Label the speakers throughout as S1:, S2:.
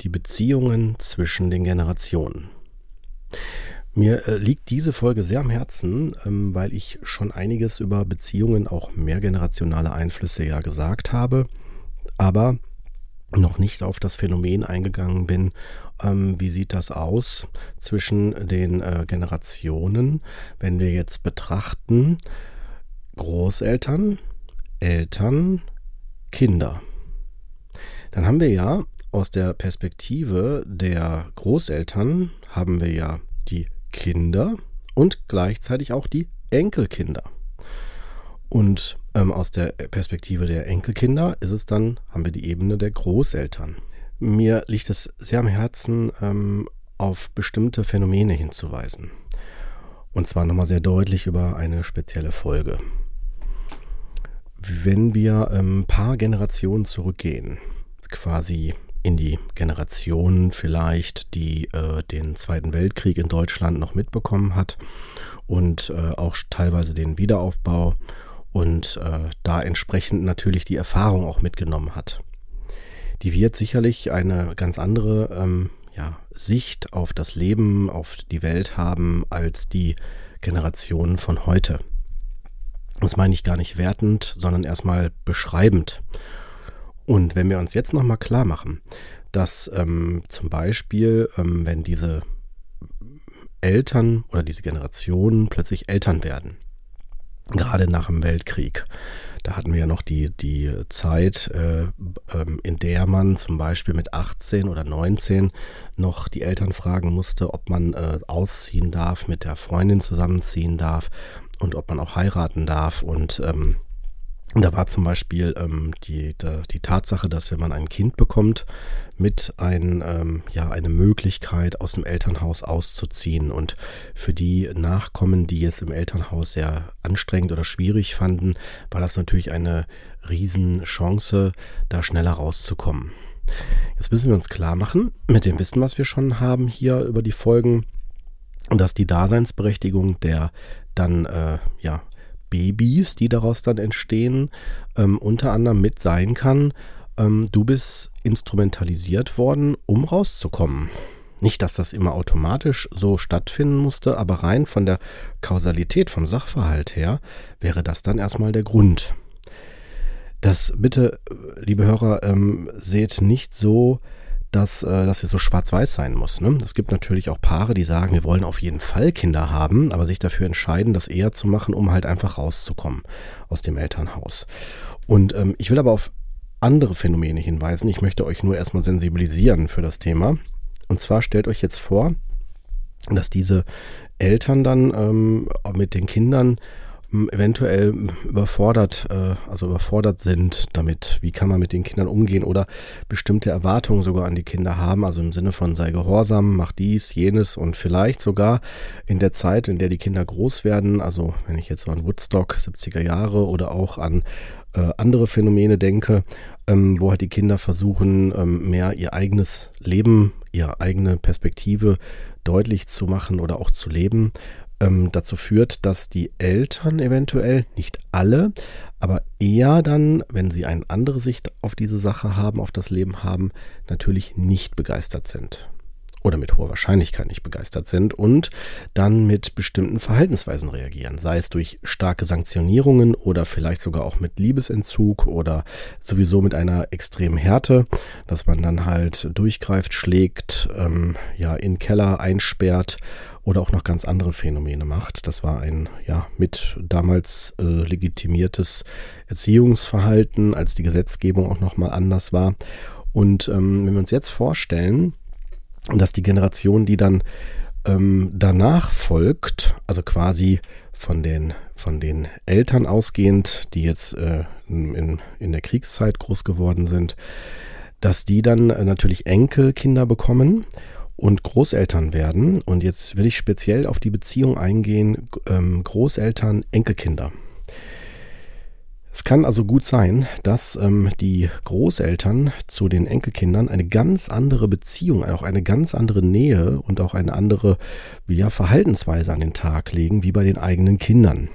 S1: Die Beziehungen zwischen den Generationen. Mir äh, liegt diese Folge sehr am Herzen, ähm, weil ich schon einiges über Beziehungen, auch mehrgenerationale Einflüsse ja gesagt habe, aber noch nicht auf das Phänomen eingegangen bin, ähm, wie sieht das aus zwischen den äh, Generationen, wenn wir jetzt betrachten Großeltern, Eltern, Kinder. Dann haben wir ja aus der Perspektive der Großeltern haben wir ja die Kinder und gleichzeitig auch die Enkelkinder. Und ähm, aus der Perspektive der Enkelkinder ist es dann, haben wir die Ebene der Großeltern. Mir liegt es sehr am Herzen, ähm, auf bestimmte Phänomene hinzuweisen. Und zwar nochmal sehr deutlich über eine spezielle Folge. Wenn wir ein ähm, paar Generationen zurückgehen, quasi in die Generation vielleicht, die äh, den Zweiten Weltkrieg in Deutschland noch mitbekommen hat und äh, auch teilweise den Wiederaufbau und äh, da entsprechend natürlich die Erfahrung auch mitgenommen hat. Die wird sicherlich eine ganz andere ähm, ja, Sicht auf das Leben, auf die Welt haben als die Generationen von heute. Das meine ich gar nicht wertend, sondern erstmal beschreibend. Und wenn wir uns jetzt nochmal klar machen, dass ähm, zum Beispiel, ähm, wenn diese Eltern oder diese Generationen plötzlich Eltern werden, gerade nach dem Weltkrieg, da hatten wir ja noch die, die Zeit, äh, ähm, in der man zum Beispiel mit 18 oder 19 noch die Eltern fragen musste, ob man äh, ausziehen darf, mit der Freundin zusammenziehen darf und ob man auch heiraten darf. Und ähm, und da war zum Beispiel ähm, die, die, die, Tatsache, dass wenn man ein Kind bekommt, mit ein, ähm, ja, eine Möglichkeit aus dem Elternhaus auszuziehen. Und für die Nachkommen, die es im Elternhaus sehr anstrengend oder schwierig fanden, war das natürlich eine Riesenchance, da schneller rauszukommen. Jetzt müssen wir uns klar machen, mit dem Wissen, was wir schon haben hier über die Folgen, dass die Daseinsberechtigung der dann äh, ja Babys, die daraus dann entstehen, ähm, unter anderem mit sein kann, ähm, du bist instrumentalisiert worden, um rauszukommen. Nicht, dass das immer automatisch so stattfinden musste, aber rein von der Kausalität, vom Sachverhalt her, wäre das dann erstmal der Grund. Das bitte, liebe Hörer, ähm, seht nicht so, dass äh, das jetzt so schwarz-weiß sein muss. Ne? Es gibt natürlich auch Paare, die sagen, wir wollen auf jeden Fall Kinder haben, aber sich dafür entscheiden, das eher zu machen, um halt einfach rauszukommen aus dem Elternhaus. Und ähm, ich will aber auf andere Phänomene hinweisen. Ich möchte euch nur erstmal sensibilisieren für das Thema. Und zwar stellt euch jetzt vor, dass diese Eltern dann ähm, mit den Kindern eventuell überfordert, äh, also überfordert sind damit, wie kann man mit den Kindern umgehen oder bestimmte Erwartungen sogar an die Kinder haben, also im Sinne von sei gehorsam, mach dies, jenes und vielleicht sogar in der Zeit, in der die Kinder groß werden, also wenn ich jetzt so an Woodstock 70er Jahre oder auch an äh, andere Phänomene denke, ähm, wo halt die Kinder versuchen, ähm, mehr ihr eigenes Leben, ihre eigene Perspektive deutlich zu machen oder auch zu leben, ähm, dazu führt, dass die Eltern eventuell, nicht alle, aber eher dann, wenn sie eine andere Sicht auf diese Sache haben, auf das Leben haben, natürlich nicht begeistert sind. Oder mit hoher Wahrscheinlichkeit nicht begeistert sind und dann mit bestimmten Verhaltensweisen reagieren, sei es durch starke Sanktionierungen oder vielleicht sogar auch mit Liebesentzug oder sowieso mit einer extremen Härte, dass man dann halt durchgreift, schlägt, ähm, ja in Keller einsperrt oder auch noch ganz andere Phänomene macht. Das war ein ja mit damals äh, legitimiertes Erziehungsverhalten, als die Gesetzgebung auch noch mal anders war. Und ähm, wenn wir uns jetzt vorstellen, dass die Generation, die dann ähm, danach folgt, also quasi von den, von den Eltern ausgehend, die jetzt äh, in, in der Kriegszeit groß geworden sind, dass die dann äh, natürlich Enkelkinder bekommen und Großeltern werden. Und jetzt will ich speziell auf die Beziehung eingehen, ähm, Großeltern, Enkelkinder. Es kann also gut sein, dass ähm, die Großeltern zu den Enkelkindern eine ganz andere Beziehung, auch eine ganz andere Nähe und auch eine andere ja, Verhaltensweise an den Tag legen, wie bei den eigenen Kindern.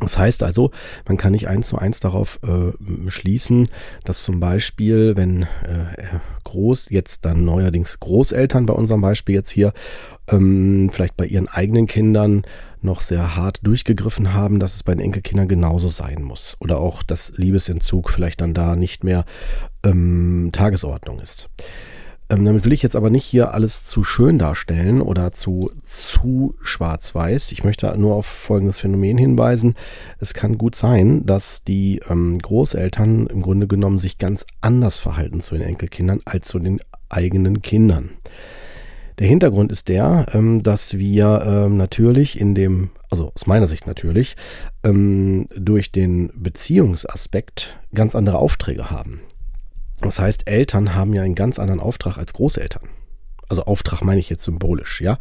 S1: Das heißt also, man kann nicht eins zu eins darauf äh, schließen, dass zum Beispiel, wenn äh, Groß, jetzt dann neuerdings Großeltern bei unserem Beispiel jetzt hier, ähm, vielleicht bei ihren eigenen Kindern noch sehr hart durchgegriffen haben, dass es bei den Enkelkindern genauso sein muss. Oder auch, dass Liebesentzug vielleicht dann da nicht mehr ähm, Tagesordnung ist. Ähm, damit will ich jetzt aber nicht hier alles zu schön darstellen oder zu, zu schwarz-weiß. Ich möchte nur auf folgendes Phänomen hinweisen. Es kann gut sein, dass die ähm, Großeltern im Grunde genommen sich ganz anders verhalten zu den Enkelkindern als zu den eigenen Kindern. Der Hintergrund ist der, ähm, dass wir ähm, natürlich in dem, also aus meiner Sicht natürlich, ähm, durch den Beziehungsaspekt ganz andere Aufträge haben. Das heißt, Eltern haben ja einen ganz anderen Auftrag als Großeltern. Also Auftrag meine ich jetzt symbolisch, ja,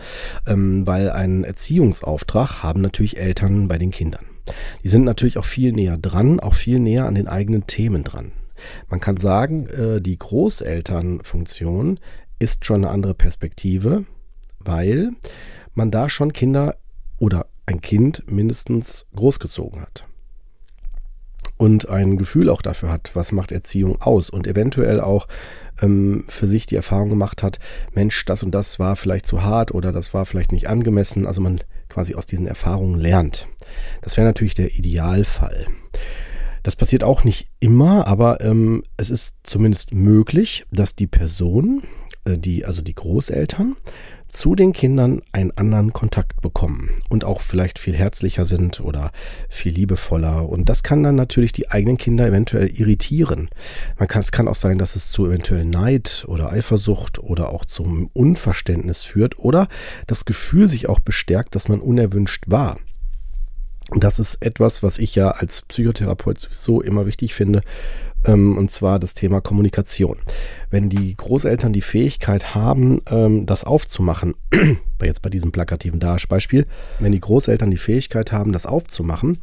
S1: ähm, weil einen Erziehungsauftrag haben natürlich Eltern bei den Kindern. Die sind natürlich auch viel näher dran, auch viel näher an den eigenen Themen dran. Man kann sagen, äh, die Großelternfunktion ist schon eine andere Perspektive, weil man da schon Kinder oder ein Kind mindestens großgezogen hat. Und ein Gefühl auch dafür hat, was macht Erziehung aus und eventuell auch ähm, für sich die Erfahrung gemacht hat, Mensch, das und das war vielleicht zu hart oder das war vielleicht nicht angemessen. Also man quasi aus diesen Erfahrungen lernt. Das wäre natürlich der Idealfall. Das passiert auch nicht immer, aber ähm, es ist zumindest möglich, dass die Person, äh, die, also die Großeltern, zu den Kindern einen anderen Kontakt bekommen und auch vielleicht viel herzlicher sind oder viel liebevoller. Und das kann dann natürlich die eigenen Kinder eventuell irritieren. Man kann, es kann auch sein, dass es zu eventuell Neid oder Eifersucht oder auch zum Unverständnis führt oder das Gefühl sich auch bestärkt, dass man unerwünscht war. Das ist etwas, was ich ja als Psychotherapeut sowieso immer wichtig finde, ähm, und zwar das Thema Kommunikation. Wenn die Großeltern die Fähigkeit haben, ähm, das aufzumachen, jetzt bei diesem plakativen Beispiel, wenn die Großeltern die Fähigkeit haben, das aufzumachen,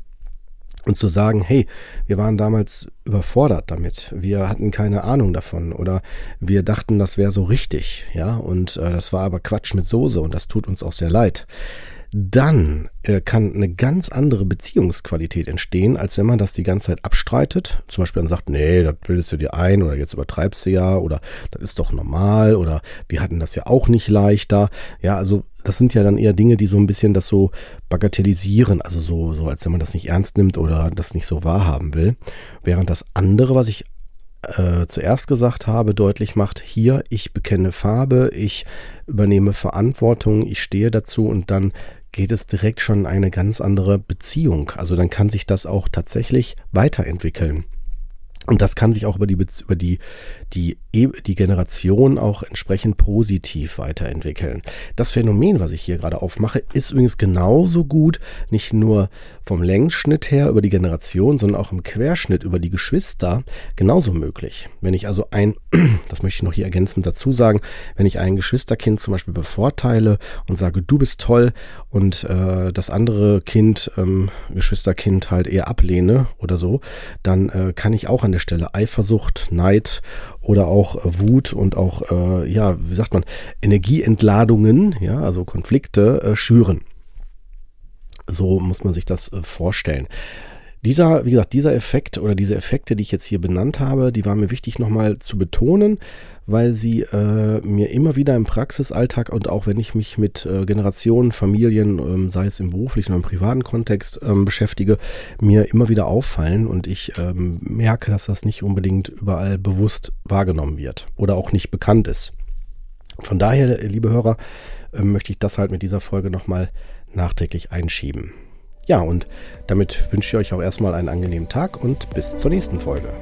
S1: und zu sagen, hey, wir waren damals überfordert damit, wir hatten keine Ahnung davon oder wir dachten, das wäre so richtig, ja, und äh, das war aber Quatsch mit Soße und das tut uns auch sehr leid dann äh, kann eine ganz andere Beziehungsqualität entstehen, als wenn man das die ganze Zeit abstreitet. Zum Beispiel dann sagt, nee, das bildest du dir ein oder jetzt übertreibst du ja oder das ist doch normal oder wir hatten das ja auch nicht leichter. Ja, also das sind ja dann eher Dinge, die so ein bisschen das so bagatellisieren, also so, so als wenn man das nicht ernst nimmt oder das nicht so wahrhaben will. Während das andere, was ich äh, zuerst gesagt habe, deutlich macht, hier, ich bekenne Farbe, ich übernehme Verantwortung, ich stehe dazu und dann geht es direkt schon eine ganz andere Beziehung. Also dann kann sich das auch tatsächlich weiterentwickeln. Und das kann sich auch über die, über die, die, e, die Generation auch entsprechend positiv weiterentwickeln. Das Phänomen, was ich hier gerade aufmache, ist übrigens genauso gut, nicht nur vom Längsschnitt her über die Generation, sondern auch im Querschnitt über die Geschwister genauso möglich. Wenn ich also ein, das möchte ich noch hier ergänzend dazu sagen, wenn ich ein Geschwisterkind zum Beispiel bevorteile und sage, du bist toll und äh, das andere Kind, ähm, Geschwisterkind halt eher ablehne oder so, dann äh, kann ich auch an der Stelle Eifersucht, Neid oder auch äh, Wut und auch, äh, ja, wie sagt man, Energieentladungen, ja, also Konflikte äh, schüren. So muss man sich das äh, vorstellen. Dieser, wie gesagt, dieser Effekt oder diese Effekte, die ich jetzt hier benannt habe, die waren mir wichtig nochmal zu betonen, weil sie äh, mir immer wieder im Praxisalltag und auch wenn ich mich mit äh, Generationen, Familien, ähm, sei es im beruflichen oder im privaten Kontext ähm, beschäftige, mir immer wieder auffallen und ich ähm, merke, dass das nicht unbedingt überall bewusst wahrgenommen wird oder auch nicht bekannt ist. Von daher, liebe Hörer, äh, möchte ich das halt mit dieser Folge nochmal nachträglich einschieben. Ja, und damit wünsche ich euch auch erstmal einen angenehmen Tag und bis zur nächsten Folge.